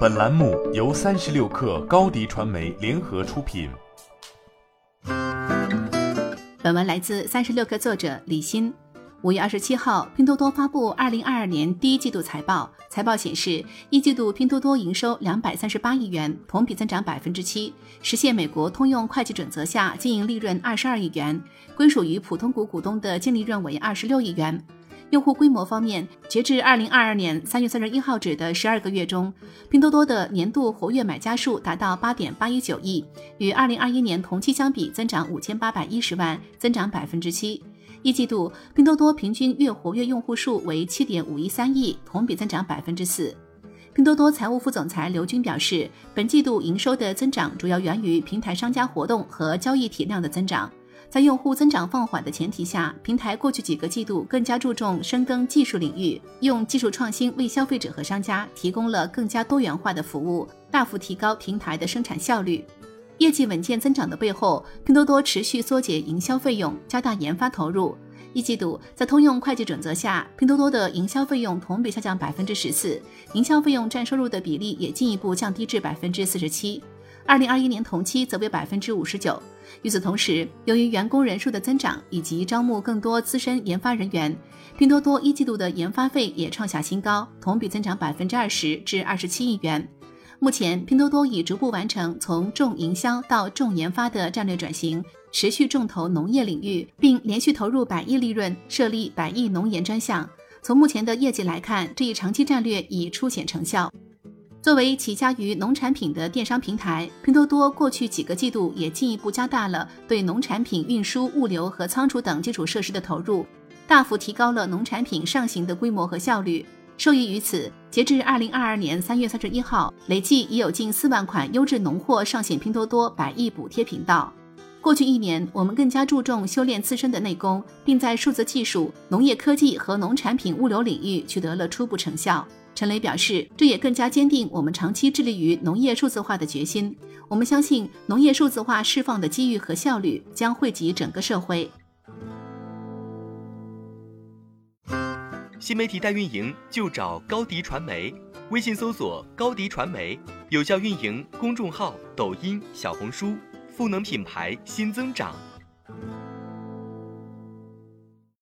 本栏目由三十六氪高低传媒联合出品。本文来自三十六氪作者李欣。五月二十七号，拼多多发布二零二二年第一季度财报。财报显示，一季度拼多多营收两百三十八亿元，同比增长百分之七，实现美国通用会计准则下经营利润二十二亿元，归属于普通股股东的净利润为二十六亿元。用户规模方面，截至二零二二年三月三十一号止的十二个月中，拼多多的年度活跃买家数达到八点八一九亿，与二零二一年同期相比增长五千八百一十万，增长百分之七。一季度，拼多多平均月活跃用户数为七点五一三亿，同比增长百分之四。拼多多财务副总裁刘军表示，本季度营收的增长主要源于平台商家活动和交易体量的增长。在用户增长放缓的前提下，平台过去几个季度更加注重深耕技术领域，用技术创新为消费者和商家提供了更加多元化的服务，大幅提高平台的生产效率。业绩稳健增长的背后，拼多多持续缩减营销费用，加大研发投入。一季度，在通用会计准则下，拼多多的营销费用同比下降百分之十四，营销费用占收入的比例也进一步降低至百分之四十七。二零二一年同期则为百分之五十九。与此同时，由于员工人数的增长以及招募更多资深研发人员，拼多多一季度的研发费也创下新高，同比增长百分之二十至二十七亿元。目前，拼多多已逐步完成从重营销到重研发的战略转型，持续重投农业领域，并连续投入百亿利润设立百亿农研专项。从目前的业绩来看，这一长期战略已初显成效。作为起家于农产品的电商平台，拼多多过去几个季度也进一步加大了对农产品运输、物流和仓储等基础设施的投入，大幅提高了农产品上行的规模和效率。受益于此，截至二零二二年三月三十一号，累计已有近四万款优质农货上线拼多多百亿补贴频道。过去一年，我们更加注重修炼自身的内功，并在数字技术、农业科技和农产品物流领域取得了初步成效。陈雷表示，这也更加坚定我们长期致力于农业数字化的决心。我们相信，农业数字化释放的机遇和效率将惠及整个社会。新媒体代运营就找高迪传媒，微信搜索高迪传媒，有效运营公众号、抖音、小红书，赋能品牌新增长。